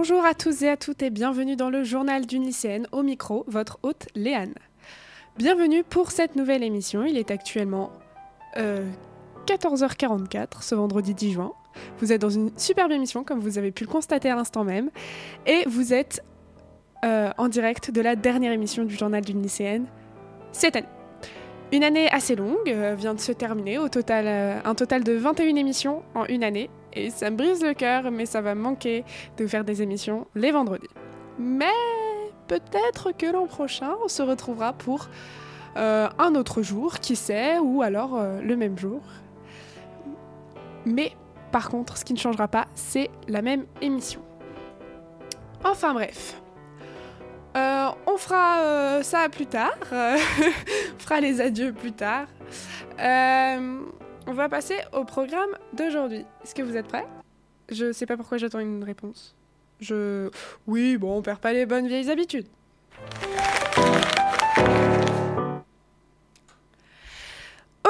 Bonjour à tous et à toutes et bienvenue dans le journal d'une lycéenne au micro, votre hôte Léane. Bienvenue pour cette nouvelle émission, il est actuellement 14h44 ce vendredi 10 juin. Vous êtes dans une superbe émission comme vous avez pu le constater à l'instant même et vous êtes euh, en direct de la dernière émission du journal d'une lycéenne cette année. Une année assez longue euh, vient de se terminer, euh, un total de 21 émissions en une année. Et ça me brise le cœur, mais ça va manquer de faire des émissions les vendredis. Mais peut-être que l'an prochain, on se retrouvera pour un autre jour, qui sait, ou alors le même jour. Mais par contre, ce qui ne changera pas, c'est la même émission. Enfin bref. Euh, on fera euh, ça plus tard. on fera les adieux plus tard. Euh, on va passer au programme d'aujourd'hui. Est-ce que vous êtes prêts? Je sais pas pourquoi j'attends une réponse. Je. Oui, bon, on perd pas les bonnes vieilles habitudes.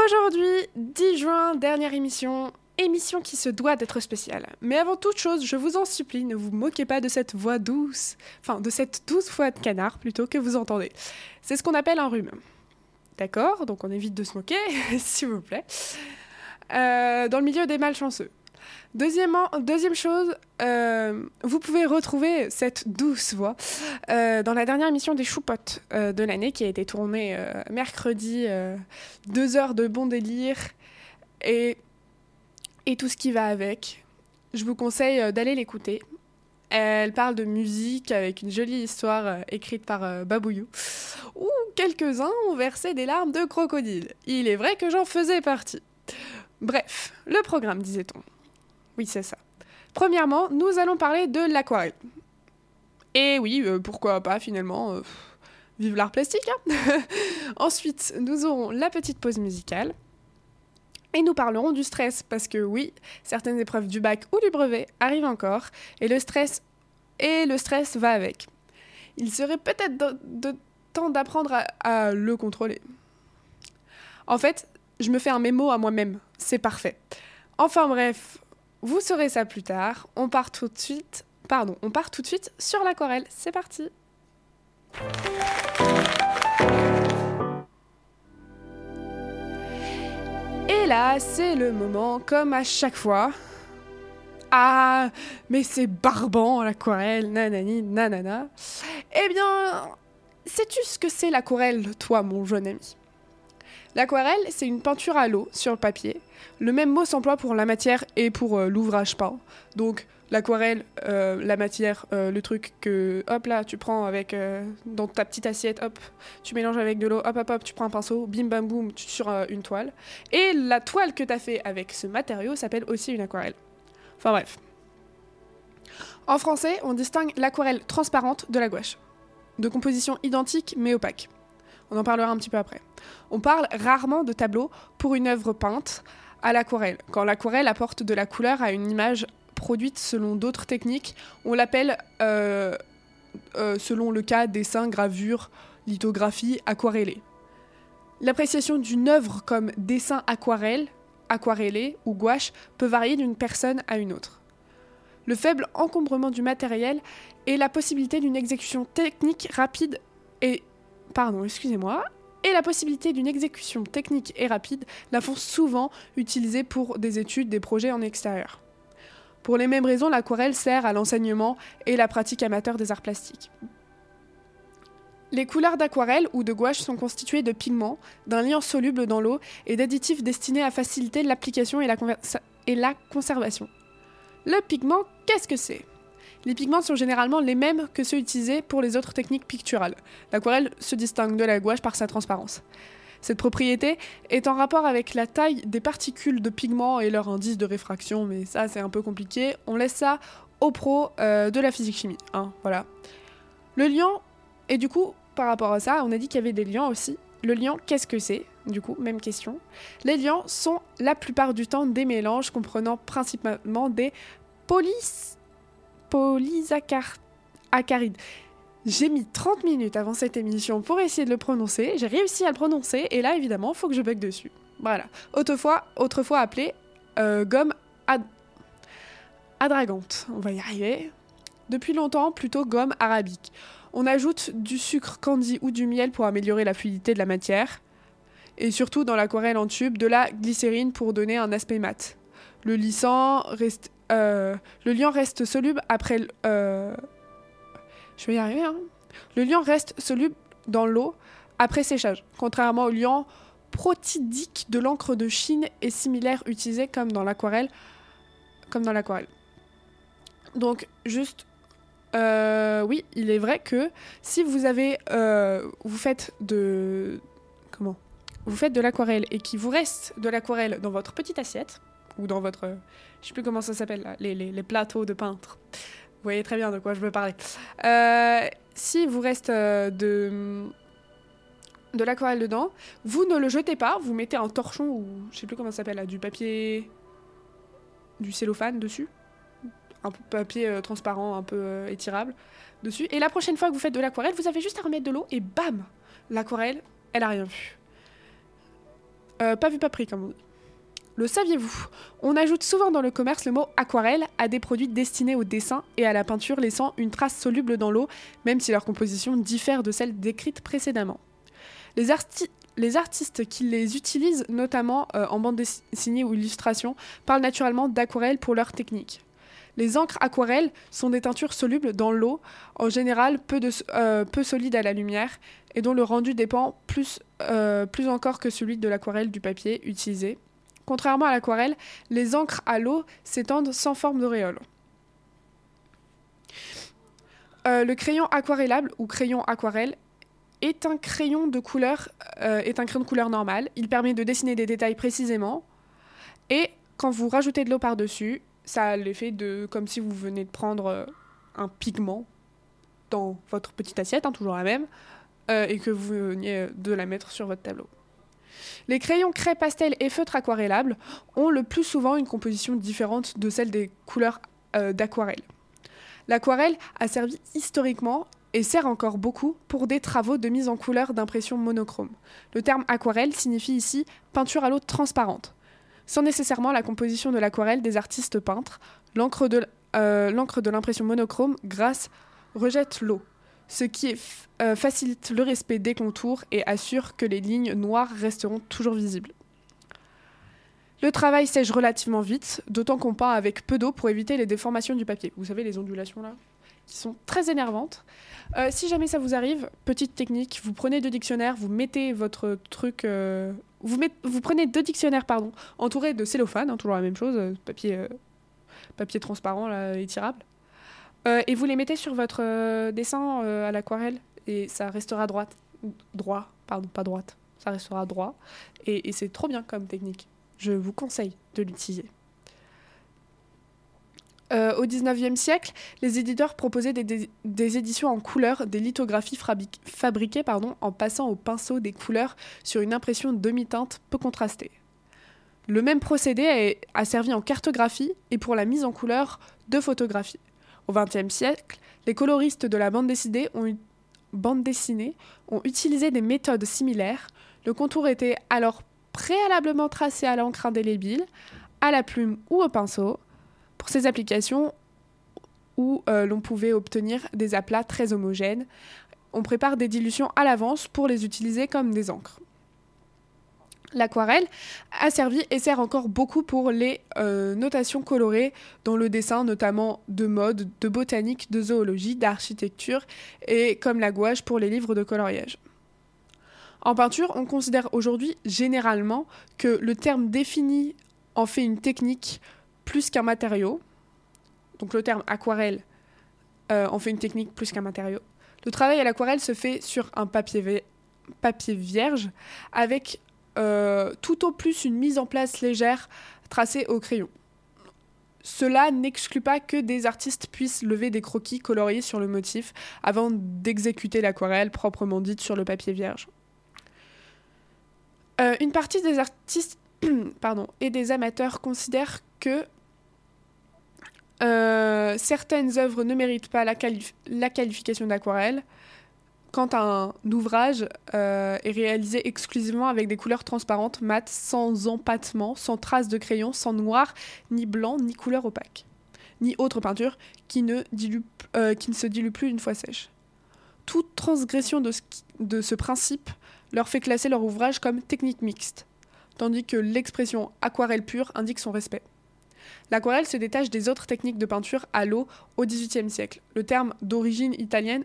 Aujourd'hui, 10 juin, dernière émission émission qui se doit d'être spéciale. Mais avant toute chose, je vous en supplie, ne vous moquez pas de cette voix douce, enfin de cette douce voix de canard plutôt que vous entendez. C'est ce qu'on appelle un rhume. D'accord? Donc on évite de se moquer, s'il vous plaît. Euh, dans le milieu des malchanceux. Deuxièmement, deuxième chose, euh, vous pouvez retrouver cette douce voix euh, dans la dernière émission des Choupottes de l'année qui a été tournée mercredi, deux heures de bon délire. Et et tout ce qui va avec. Je vous conseille d'aller l'écouter. Elle parle de musique avec une jolie histoire écrite par Babouyou, où quelques-uns ont versé des larmes de crocodile. Il est vrai que j'en faisais partie. Bref, le programme, disait-on. Oui, c'est ça. Premièrement, nous allons parler de l'aquarelle. Et oui, pourquoi pas finalement Vive l'art plastique hein Ensuite, nous aurons la petite pause musicale. Et nous parlerons du stress, parce que oui, certaines épreuves du bac ou du brevet arrivent encore, et le stress, et le stress va avec. Il serait peut-être de, temps d'apprendre à le contrôler. En fait, je me fais un mémo à moi-même, c'est parfait. Enfin bref, vous saurez ça plus tard. On part tout de suite, pardon, on part tout de suite sur l'aquarelle. C'est parti. Et là, c'est le moment, comme à chaque fois. Ah, mais c'est barbant l'aquarelle, nanani, nanana. Eh bien, sais-tu ce que c'est l'aquarelle, toi, mon jeune ami? L'aquarelle, c'est une peinture à l'eau sur le papier. Le même mot s'emploie pour la matière et pour euh, l'ouvrage peint. Donc, l'aquarelle, euh, la matière, euh, le truc que, hop là, tu prends avec, dans ta petite assiette, hop, tu mélanges avec de l'eau, hop, hop, hop, tu prends un pinceau, bim, bam, boum, sur une toile. Et la toile que tu as fait avec ce matériau s'appelle aussi une aquarelle. Enfin bref. En français, on distingue l'aquarelle transparente de la gouache. De composition identique mais opaque. On en parlera un petit peu après. On parle rarement de tableau pour une œuvre peinte à l'aquarelle, quand l'aquarelle apporte de la couleur à une image produite selon d'autres techniques. On l'appelle, euh, euh, selon le cas, dessin, gravure, lithographie, aquarellé. L'appréciation d'une œuvre comme dessin aquarelle, aquarellé ou gouache peut varier d'une personne à une autre. Le faible encombrement du matériel et la possibilité d'une exécution technique rapide et pardon, excusez-moi, et la possibilité d'une exécution technique et rapide la font souvent utiliser pour des études, des projets en extérieur. Pour les mêmes raisons, l'aquarelle sert à l'enseignement et la pratique amateur des arts plastiques. Les couleurs d'aquarelle ou de gouache sont constituées de pigments, d'un liant soluble dans l'eau et d'additifs destinés à faciliter l'application et, la conservation. Le pigment, qu'est-ce que c'est? Les pigments sont généralement les mêmes que ceux utilisés pour les autres techniques picturales. L'aquarelle se distingue de la gouache par sa transparence. Cette propriété est en rapport avec la taille des particules de pigments et leur indice de réfraction, mais ça c'est un peu compliqué. On laisse ça aux pros euh, de la physique-chimie. Hein, voilà. Le liant, et du coup, par rapport à ça, on a dit qu'il y avait des liants aussi. Le liant, qu'est-ce que c'est? Du coup, même question. Les liants sont la plupart du temps des mélanges comprenant principalement des polys... polysaccharides. J'ai mis 30 minutes avant cette émission pour essayer de le prononcer. J'ai réussi à le prononcer et là, évidemment, faut que je bug dessus. Voilà. Autrefois, autrefois appelé euh, gomme ad... adragante. On va y arriver. Depuis longtemps, plutôt gomme arabique. On ajoute du sucre candy ou du miel pour améliorer la fluidité de la matière. Et surtout dans l'aquarelle en tube, de la glycérine pour donner un aspect mat. Le lissant reste, euh, le liant reste soluble après. Euh, je vais y arriver. Hein. Le liant reste soluble dans l'eau après séchage, contrairement au liant protidique de l'encre de Chine et similaire utilisé comme dans l'aquarelle, comme dans l'aquarelle. Donc juste euh, oui, il est vrai que si vous avez, vous faites de, comment, vous faites de l'aquarelle et qu'il vous reste de l'aquarelle dans votre petite assiette ou dans votre, je sais plus comment ça s'appelle les, les, plateaux de peintre. Vous voyez très bien de quoi je veux parler. Euh, si vous reste de de l'aquarelle dedans, vous ne le jetez pas, vous mettez un torchon ou je sais plus comment ça s'appelle, du papier, du cellophane dessus un papier euh, transparent un peu euh, étirable dessus. Et la prochaine fois que vous faites de l'aquarelle, vous avez juste à remettre de l'eau et bam L'aquarelle, elle a rien vu. Euh, pas vu, pas pris, comme on dit. Le saviez-vous? On ajoute souvent dans le commerce le mot aquarelle à des produits destinés au dessin et à la peinture, laissant une trace soluble dans l'eau, même si leur composition diffère de celle décrite précédemment. Les, artistes qui les utilisent, notamment en bande dessinée ou illustration, parlent naturellement d'aquarelle pour leur technique. Les encres aquarelles sont des teintures solubles dans l'eau, en général peu, euh, solides à la lumière, et dont le rendu dépend plus, euh, plus encore que celui de l'aquarelle du papier utilisé. Contrairement à l'aquarelle, les encres à l'eau s'étendent sans forme d'auréole. Euh, le crayon aquarellable ou crayon aquarelle est un crayon de couleur est un crayon de couleur normale. Il permet de dessiner des détails précisément. Et quand vous rajoutez de l'eau par-dessus, ça a l'effet de comme si vous venez de prendre euh, un pigment dans votre petite assiette, hein, toujours la même, euh, et que vous veniez de la mettre sur votre tableau. Les crayons craie pastel et feutres aquarellables ont le plus souvent une composition différente de celle des couleurs euh, d'aquarelle. L'aquarelle a servi historiquement et sert encore beaucoup pour des travaux de mise en couleur d'impression monochrome. Le terme aquarelle signifie ici peinture à l'eau transparente sans nécessairement la composition de l'aquarelle des artistes peintres. L'encre de, euh, l'impression monochrome grâce rejette l'eau, ce qui euh, facilite le respect des contours et assure que les lignes noires resteront toujours visibles. Le travail sèche relativement vite, d'autant qu'on peint avec peu d'eau pour éviter les déformations du papier. Vous savez, les ondulations là qui sont très énervantes. Euh, si jamais ça vous arrive, petite technique, vous prenez deux dictionnaires, vous mettez votre truc, euh, vous, prenez deux dictionnaires pardon, entourés de cellophane, hein, toujours la même chose, papier, papier transparent là, étirable, et vous les mettez sur votre dessin à l'aquarelle et ça restera droite, droit, pardon, pas droite, ça restera droit et c'est trop bien comme technique. Je vous conseille de l'utiliser. Euh, au XIXe siècle, les éditeurs proposaient des, éditions en couleur, des lithographies fabriquées en passant au pinceau des couleurs sur une impression demi-teinte peu contrastée. Le même procédé a, servi en cartographie et pour la mise en couleur de photographies. Au XXe siècle, les coloristes de la bande dessinée, ont, utilisé des méthodes similaires. Le contour était alors préalablement tracé à l'encre indélébile, à la plume ou au pinceau pour ces applications où euh, l'on pouvait obtenir des aplats très homogènes, on prépare des dilutions à l'avance pour les utiliser comme des encres. L'aquarelle a servi et sert encore beaucoup pour les euh, notations colorées dans le dessin, notamment de mode, de botanique, de zoologie, d'architecture et comme la gouache pour les livres de coloriage. En peinture, on considère aujourd'hui généralement que le terme défini en fait une technique plus qu'un matériau. Donc le terme aquarelle euh, en fait une technique plus qu'un matériau. Le travail à l'aquarelle se fait sur un papier, vierge avec tout au plus une mise en place légère tracée au crayon. Cela n'exclut pas que des artistes puissent lever des croquis coloriés sur le motif avant d'exécuter l'aquarelle proprement dite sur le papier vierge. Euh, une partie des artistes et des amateurs considèrent que euh, certaines œuvres ne méritent pas la, qualification d'aquarelle quand un ouvrage euh, est réalisé exclusivement avec des couleurs transparentes, mates, sans empattement, sans traces de crayon, sans noir, ni blanc, ni couleur opaque. ni autre peinture qui ne, euh, se dilue plus une fois sèche. Toute transgression de ce, de ce principe leur fait classer leur ouvrage comme technique mixte, tandis que l'expression aquarelle pure indique son respect. L'aquarelle se détache des autres techniques de peinture à l'eau au XVIIIe siècle. Le terme d'origine italienne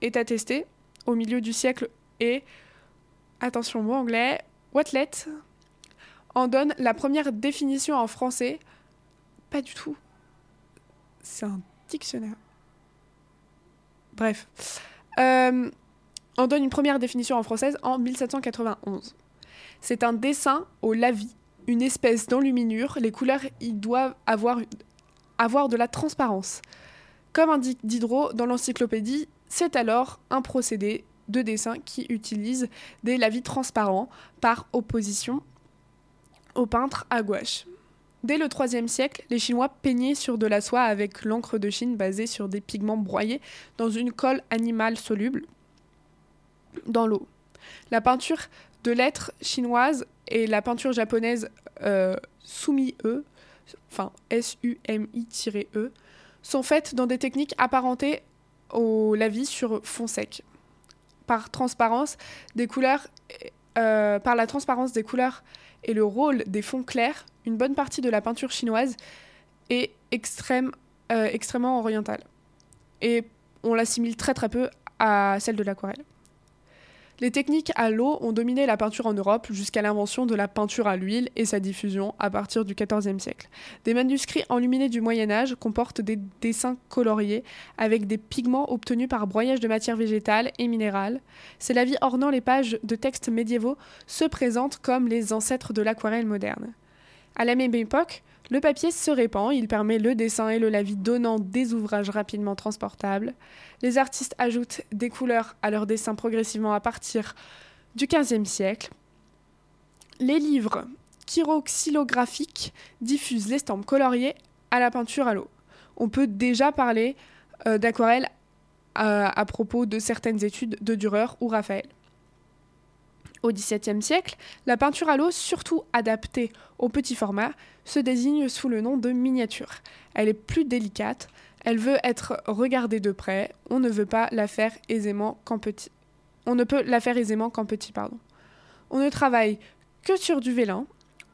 est attesté au milieu du siècle et, attention mot anglais, Watlet en donne la première définition en français. Pas du tout. C'est un dictionnaire. Bref. Euh, on donne une première définition en française en 1791. C'est un dessin au lavis, une espèce d'enluminure. Les couleurs y doivent avoir, avoir de la transparence. Comme indique Diderot dans l'encyclopédie, c'est alors un procédé de dessin qui utilise des lavis transparents par opposition au peintre à gouache. Dès le IIIe siècle, les Chinois peignaient sur de la soie avec l'encre de Chine basée sur des pigments broyés dans une colle animale soluble dans l'eau. La peinture de lettres chinoise et la peinture japonaise euh, Sumi-e, enfin S-U-M-I-E, sont faites dans des techniques apparentées au lavis sur fond sec. Par transparence des couleurs, euh, la transparence des couleurs et le rôle des fonds clairs, une bonne partie de la peinture chinoise est extrême, euh, extrêmement orientale. Et on l'assimile très très peu à celle de l'aquarelle. Les techniques à l'eau ont dominé la peinture en Europe jusqu'à l'invention de la peinture à l'huile et sa diffusion à partir du XIVe siècle. Des manuscrits enluminés du Moyen Âge comportent des dessins coloriés avec des pigments obtenus par broyage de matières végétales et minérales. Ces lavis ornant les pages de textes médiévaux se présentent comme les ancêtres de l'aquarelle moderne. À la même époque, le papier se répand, il permet le dessin et le lavis donnant des ouvrages rapidement transportables. Les artistes ajoutent des couleurs à leurs dessins progressivement à partir du XVe siècle. Les livres chiroxylographiques diffusent l'estampe coloriée à la peinture à l'eau. On peut déjà parler euh, d'aquarelle à, à propos de certaines études de Dürer ou Raphaël. Au XVIIe siècle, la peinture à l'eau, surtout adaptée au petit format, se désigne sous le nom de miniature. Elle est plus délicate, elle veut être regardée de près, on ne veut pas la faire aisément qu'en petit. On ne peut la faire aisément qu'en petit, pardon. On ne travaille que sur du vélin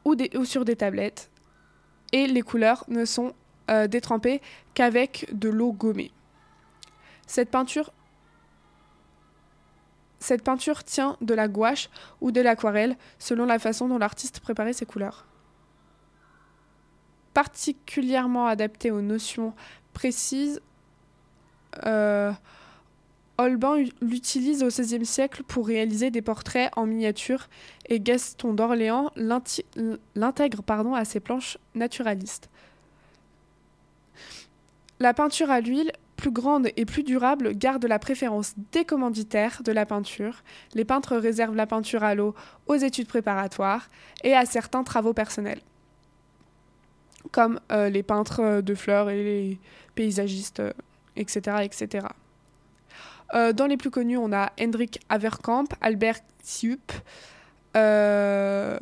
ou, sur des tablettes, et les couleurs ne sont euh, détrempées qu'avec de l'eau gommée. Cette peinture cette peinture tient de la gouache ou de l'aquarelle selon la façon dont l'artiste préparait ses couleurs. Particulièrement adaptée aux notions précises, euh, Holbein l'utilise au XVIe siècle pour réaliser des portraits en miniature et Gaston d'Orléans l'intègre à ses planches naturalistes. La peinture à l'huile plus grande et plus durable garde la préférence des commanditaires de la peinture. Les peintres réservent la peinture à l'eau aux études préparatoires et à certains travaux personnels, comme euh, les peintres de fleurs et les paysagistes, etc. Euh, etc. Euh, dans les plus connus, on a Hendrik Averkamp, Albert Siup, Jean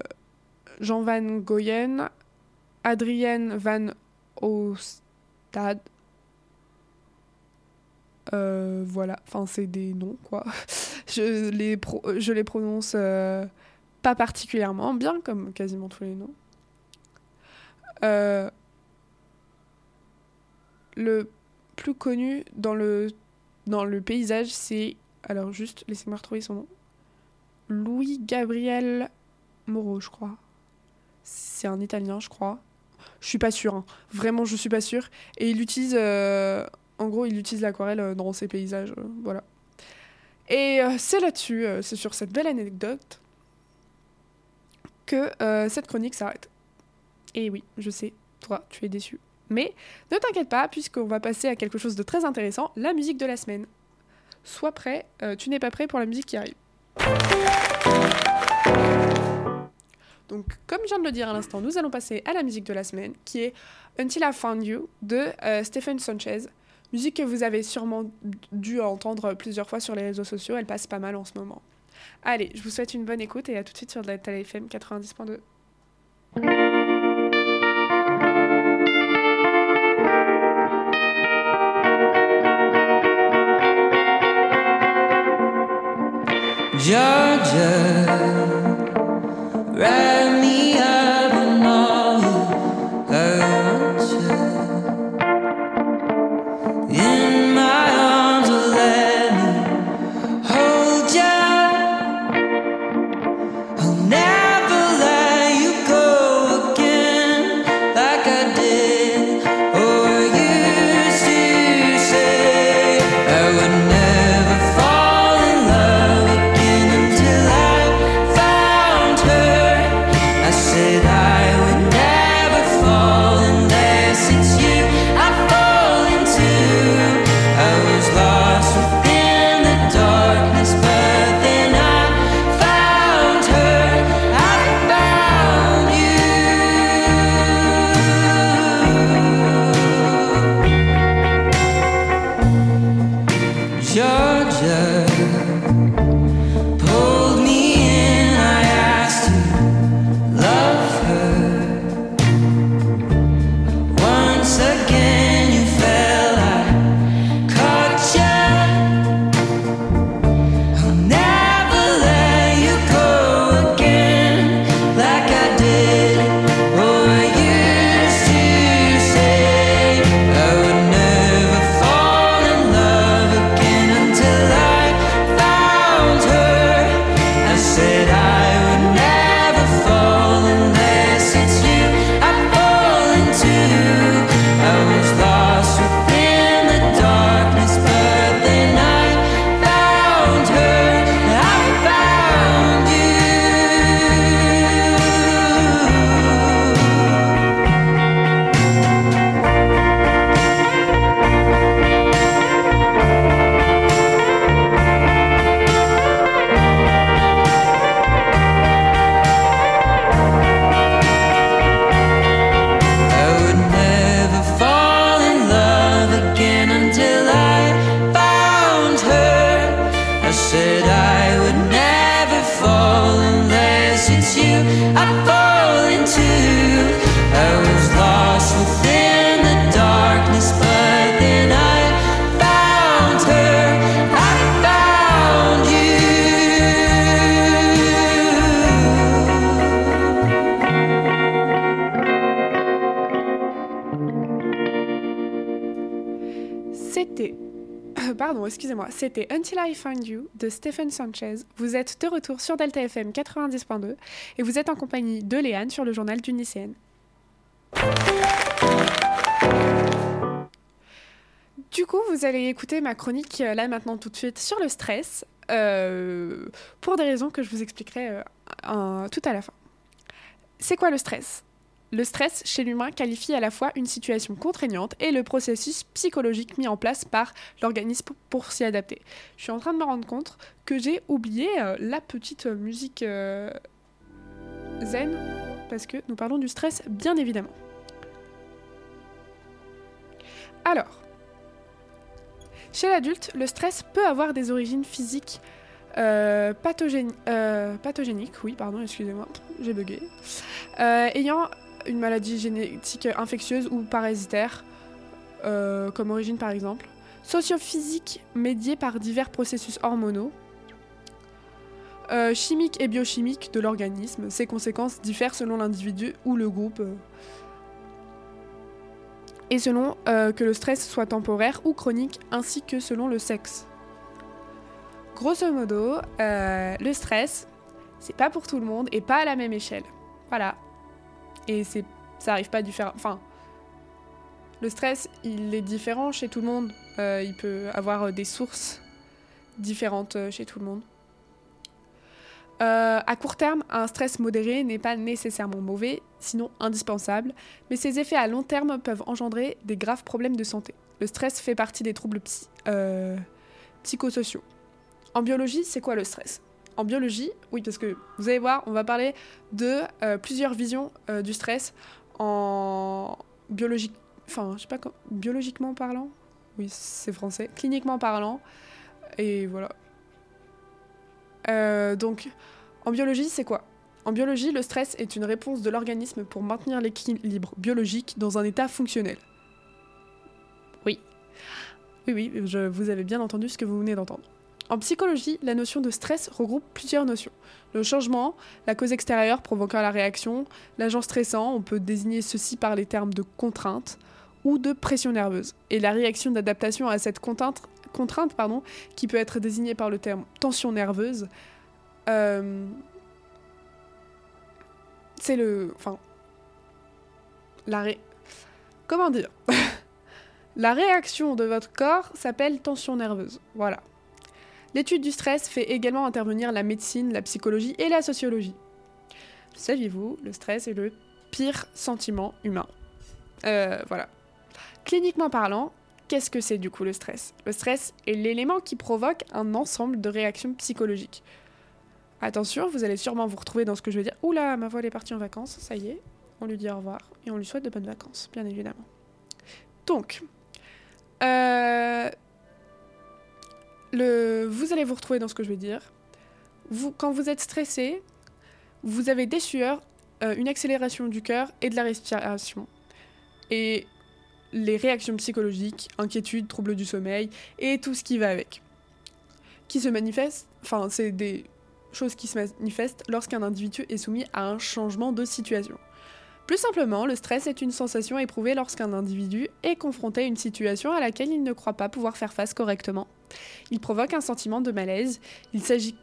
van Goyen, Adrienne van Oostad, euh, voilà, enfin c'est des noms quoi. je, les je les prononce euh, pas particulièrement bien, comme quasiment tous les noms. Euh, le plus connu dans le, dans le paysage, c'est. Alors juste, laissez-moi retrouver son nom. Louis Gabriel Moreau, je crois. C'est un italien, je crois. Je suis pas sûre, hein. vraiment je suis pas sûre. Et il utilise en gros, il utilise l'aquarelle euh, dans ses paysages. Euh, voilà. Et euh, c'est là-dessus, c'est sur cette belle anecdote, que cette chronique s'arrête. Et oui, je sais, toi, tu es déçu. Mais ne t'inquiète pas, puisqu'on va passer à quelque chose de très intéressant, la musique de la semaine. Sois prêt, tu n'es pas prêt pour la musique qui arrive. Donc, comme je viens de le dire à l'instant, nous allons passer à la musique de la semaine, qui est Until I Found You de Stephen Sanchez. Musique que vous avez sûrement dû entendre plusieurs fois sur les réseaux sociaux, elle passe pas mal en ce moment. Allez, je vous souhaite une bonne écoute et à tout de suite sur de la 90.2. c'était Until I Find You de Stephen Sanchez. Vous êtes de retour sur Delta FM 90.2 et vous êtes en compagnie de Léane sur le journal du lycéenne. Du coup, vous allez écouter ma chronique euh, là maintenant tout de suite sur le stress, euh, pour des raisons que je vous expliquerai euh, tout à la fin. C'est quoi le stress? Le stress chez l'humain qualifie à la fois une situation contraignante et le processus psychologique mis en place par l'organisme pour s'y adapter. Je suis en train de me rendre compte que j'ai oublié euh, la petite musique euh, zen, parce que nous parlons du stress bien évidemment. Alors, chez l'adulte, le stress peut avoir des origines physiques euh, pathogéniques, oui, pardon, excusez-moi, j'ai bugué, ayant une maladie génétique infectieuse ou parasitaire, euh, comme origine par exemple. Sociophysique médiée par divers processus hormonaux. Euh, chimiques et biochimiques de l'organisme. Ces conséquences diffèrent selon l'individu ou le groupe. Euh, et selon que le stress soit temporaire ou chronique, ainsi que selon le sexe. Grosso modo, le stress, c'est pas pour tout le monde et pas à la même échelle. Voilà, et c'est, ça arrive pas différent. Enfin, le stress, il est différent chez tout le monde. Euh, il peut avoir euh, des sources différentes euh, chez tout le monde. à court terme, un stress modéré n'est pas nécessairement mauvais, sinon indispensable, mais ses effets à long terme peuvent engendrer des graves problèmes de santé. Le stress fait partie des troubles psychosociaux. En biologie, c'est quoi le stress? En biologie, oui, parce que vous allez voir, on va parler de euh, plusieurs visions euh, du stress en biologique, enfin, je sais pas, biologiquement parlant. Oui, c'est français. Cliniquement parlant. Et voilà. Euh, donc, en biologie, c'est quoi? En biologie, le stress est une réponse de l'organisme pour maintenir l'équilibre biologique dans un état fonctionnel. Oui. Oui, oui, je, vous avez bien entendu ce que vous venez d'entendre. En psychologie, la notion de stress regroupe plusieurs notions. Le changement, la cause extérieure provoquant la réaction, l'agent stressant, on peut désigner ceci par les termes de contrainte ou de pression nerveuse, et la réaction d'adaptation à cette contrainte, contrainte pardon, qui peut être désignée par le terme tension nerveuse. Euh, c'est le... Enfin... La ré... Comment dire? La réaction de votre corps s'appelle tension nerveuse. Voilà. L'étude du stress fait également intervenir la médecine, la psychologie et la sociologie. Saviez-vous, le stress est le pire sentiment humain. Euh, voilà. Cliniquement parlant, qu'est-ce que c'est du coup le stress? Le stress est l'élément qui provoque un ensemble de réactions psychologiques. Attention, vous allez sûrement vous retrouver dans ce que je veux dire. Oula, ma voix est partie en vacances, ça y est. On lui dit au revoir et on lui souhaite de bonnes vacances, bien évidemment. Donc, euh, vous allez vous retrouver dans ce que je vais dire. Quand vous êtes stressé, vous avez des sueurs, euh, une accélération du cœur et de la respiration. Et les réactions psychologiques, inquiétude, troubles du sommeil et tout ce qui va avec. Qui se manifestent, enfin, c'est des choses qui se manifestent lorsqu'un individu est soumis à un changement de situation. Plus simplement, le stress est une sensation éprouvée lorsqu'un individu est confronté à une situation à laquelle il ne croit pas pouvoir faire face correctement. Il provoque un sentiment de malaise. Il s'agit,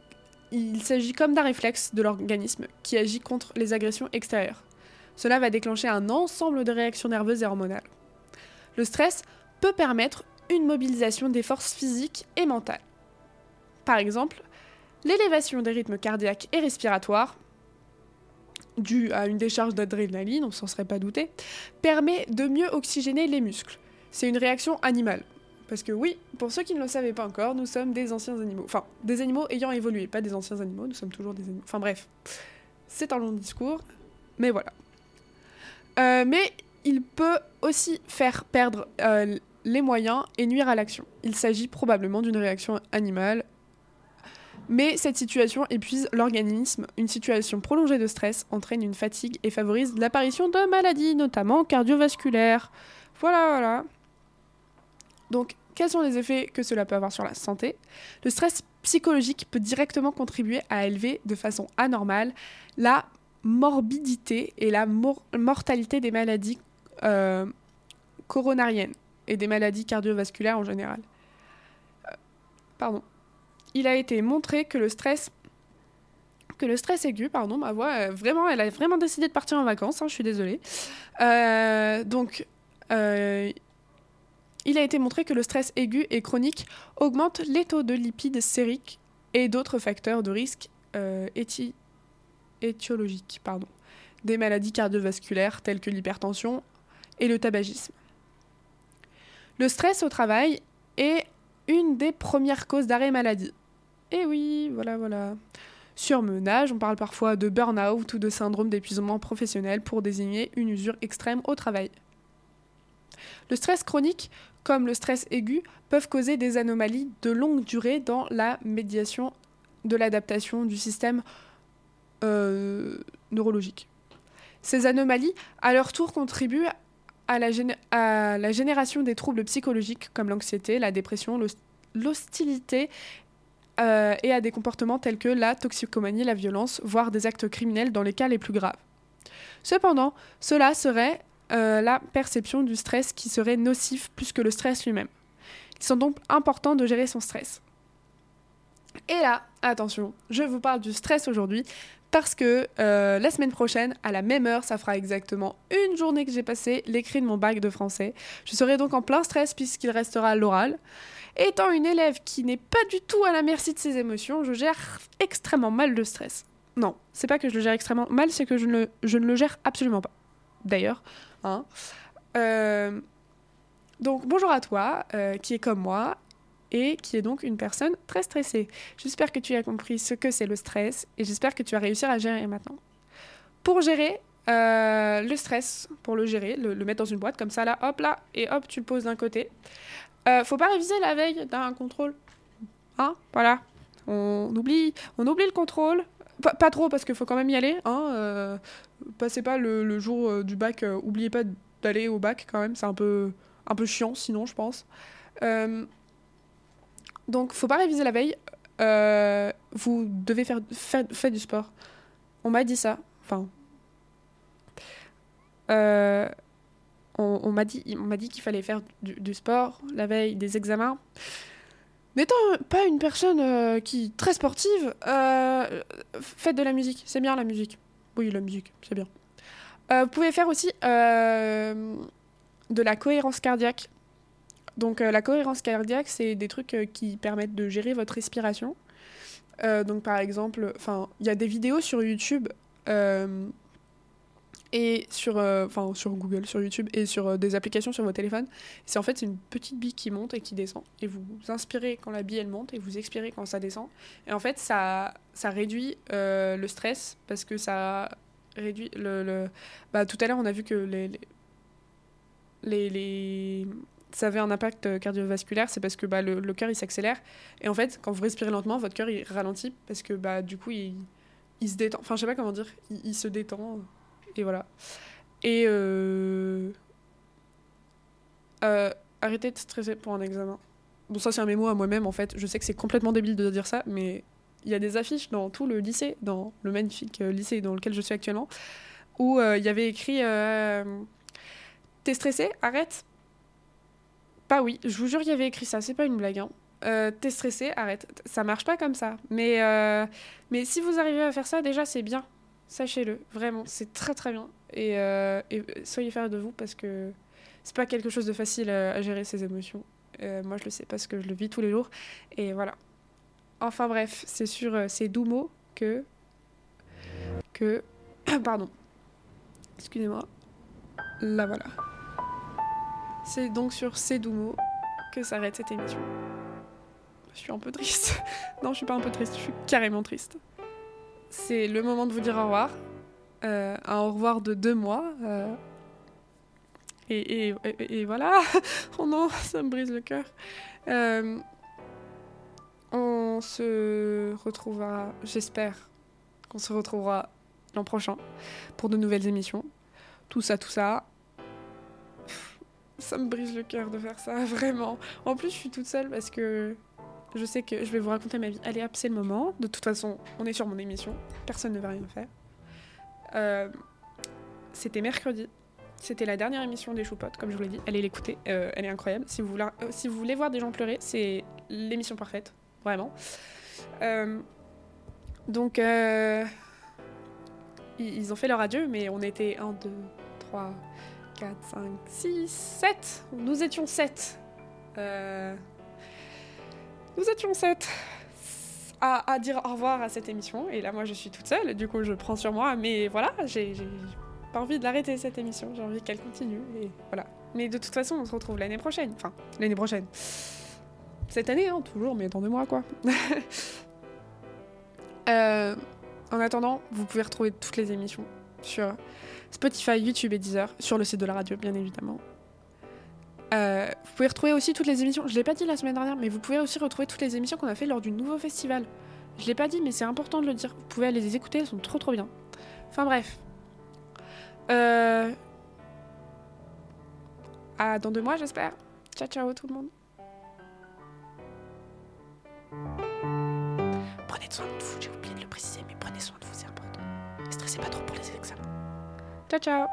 comme d'un réflexe de l'organisme qui agit contre les agressions extérieures. Cela va déclencher un ensemble de réactions nerveuses et hormonales. Le stress peut permettre une mobilisation des forces physiques et mentales. Par exemple, l'élévation des rythmes cardiaques et respiratoires, due à une décharge d'adrénaline, on s'en serait pas douté, permet de mieux oxygéner les muscles. C'est une réaction animale. Parce que oui, pour ceux qui ne le savaient pas encore, nous sommes des anciens animaux. Enfin, des animaux ayant évolué, pas des anciens animaux, nous sommes toujours des animaux. Enfin bref, c'est un long discours, mais voilà. Euh, mais il peut aussi faire perdre euh, les moyens et nuire à l'action. Il s'agit probablement d'une réaction animale mais cette situation épuise l'organisme. Une situation prolongée de stress entraîne une fatigue et favorise l'apparition de maladies, notamment cardiovasculaires. Voilà, voilà. Donc, quels sont les effets que cela peut avoir sur la santé? Le stress psychologique peut directement contribuer à élever de façon anormale la morbidité et la mortalité des maladies euh, coronariennes et des maladies cardiovasculaires en général. Euh, pardon il a été montré que le stress que le stress aigu, pardon, ma voix, euh, vraiment, elle a vraiment décidé de partir en vacances, hein, je suis désolée. Donc, il a été montré que le stress aigu et chronique augmente les taux de lipides sériques et d'autres facteurs de risque étiologiques, pardon, des maladies cardiovasculaires telles que l'hypertension et le tabagisme. Le stress au travail est une des premières causes d'arrêt maladie. Eh oui, voilà, voilà. Surmenage, on parle parfois de burn-out ou de syndrome d'épuisement professionnel pour désigner une usure extrême au travail. Le stress chronique, comme le stress aigu, peuvent causer des anomalies de longue durée dans la médiation de l'adaptation du système euh, neurologique. Ces anomalies, à leur tour, contribuent à la, génération des troubles psychologiques comme l'anxiété, la dépression, l'hostilité euh, et à des comportements tels que la toxicomanie, la violence, voire des actes criminels dans les cas les plus graves. Cependant, cela serait euh, la perception du stress qui serait nocif plus que le stress lui-même. Il sont donc important de gérer son stress. Et là, attention, je vous parle du stress aujourd'hui parce que euh, la semaine prochaine, à la même heure, ça fera exactement une journée que j'ai passé l'écrit de mon bac de français. Je serai donc en plein stress puisqu'il restera l'oral. Étant une élève qui n'est pas du tout à la merci de ses émotions, je gère extrêmement mal le stress. Non, c'est pas que je le gère extrêmement mal, c'est que je ne, je ne, le gère absolument pas. D'ailleurs, hein. Euh, donc bonjour à toi, euh, qui est comme moi et qui est donc une personne très stressée. J'espère que tu as compris ce que c'est le stress et j'espère que tu vas réussir à gérer maintenant. Pour gérer euh, le stress, pour le gérer, le, mettre dans une boîte comme ça là, hop là, et hop, tu le poses d'un côté. Faut pas réviser la veille d'un contrôle. Hein Voilà. On oublie, on oublie le contrôle. pas trop parce qu'il faut quand même y aller. Hein passez pas le, jour euh, du bac, oubliez pas d'aller au bac quand même. C'est un peu, un peu chiant sinon, je pense. donc, faut pas réviser la veille. euh, vous devez faire, faire, du sport. On m'a dit ça. Enfin. Euh, on, m'a dit, dit qu'il fallait faire du, sport la veille des examens. N'étant pas une personne euh, qui très sportive, faites de la musique. C'est bien la musique. Oui, la musique, c'est bien. vous pouvez faire aussi de la cohérence cardiaque. Donc la cohérence cardiaque, c'est des trucs qui permettent de gérer votre respiration. Euh, donc par exemple, il y a des vidéos sur YouTube euh, et sur, euh, sur Google, sur YouTube et sur des applications sur vos téléphones. C'est en fait une petite bille qui monte et qui descend. Et vous inspirez quand la bille elle monte et vous expirez quand ça descend. Et en fait, ça, ça réduit le stress parce que ça réduit le. le... Bah, tout à l'heure, on a vu que les, les, les ça avait un impact euh, cardiovasculaire, c'est parce que bah, le, cœur il s'accélère. Et en fait, quand vous respirez lentement, votre cœur il ralentit parce que bah, du coup il, il se détend. Enfin, je sais pas comment dire, il, se détend. Et voilà. Et euh... Euh, arrêtez de stresser pour un examen. Bon, ça c'est un mémo à moi-même en fait. Je sais que c'est complètement débile de dire ça, mais il y a des affiches dans tout le lycée, dans le magnifique euh, lycée dans lequel je suis actuellement, où il y avait écrit T'es stressé? Arrête pas oui, je vous jure, il y avait écrit ça, c'est pas une blague. Hein. T'es stressé, arrête. Ça marche pas comme ça. Mais, mais si vous arrivez à faire ça, déjà, c'est bien. Sachez-le, vraiment, c'est très très bien. Et, euh, et, soyez fiers de vous parce que c'est pas quelque chose de facile à, gérer ces émotions. Euh, moi, je le sais parce que je le vis tous les jours. Et voilà. Enfin bref, c'est sur ces doux mots que. que. Pardon. Excusez-moi. Là voilà. C'est donc sur ces doux mots que s'arrête cette émission. Je suis un peu triste. non, je suis pas un peu triste, je suis carrément triste. C'est le moment de vous dire au revoir. Euh, un au revoir de deux mois. Euh, et, voilà. oh non, ça me brise le cœur. Euh, on se retrouvera, j'espère qu'on se retrouvera l'an prochain pour de nouvelles émissions. Tout ça, tout ça. Ça me brise le cœur de faire ça, vraiment. En plus, je suis toute seule parce que je sais que je vais vous raconter ma vie. Allez hop, c'est le moment. De toute façon, on est sur mon émission. Personne ne va rien faire. Euh, c'était mercredi. C'était la dernière émission des Choupotes, comme je vous l'ai dit. Allez l'écouter, euh, elle est incroyable. Si vous, voulez, euh, si vous voulez voir des gens pleurer, c'est l'émission parfaite, vraiment. donc, ils ont fait leur adieu, mais on était 1, 2, 3, 4, 5, 6, 7. Nous étions 7. Euh, nous étions 7 à, à, dire au revoir à cette émission. Et là, moi, je suis toute seule. Du coup, je prends sur moi. Mais voilà, j'ai pas envie de l'arrêter, cette émission. J'ai envie qu'elle continue. Et voilà. Mais de toute façon, on se retrouve l'année prochaine. Enfin, l'année prochaine. Cette année, hein, toujours, mais dans deux mois, quoi. euh, en attendant, vous pouvez retrouver toutes les émissions sur Spotify, YouTube et Deezer, sur le site de la radio, bien évidemment. Euh, vous pouvez retrouver aussi toutes les émissions. Je l'ai pas dit la semaine dernière, mais vous pouvez aussi retrouver toutes les émissions qu'on a fait lors du nouveau festival. Je l'ai pas dit, mais c'est important de le dire. Vous pouvez aller les écouter, elles sont trop trop bien. Enfin bref. Euh... Dans deux mois, j'espère. Ciao ciao tout le monde. Prenez soin de vous, j'ai oublié de le préciser, mais prenez soin de vous, c'est important. Ne stressez pas trop pour les examens. Ciao, ciao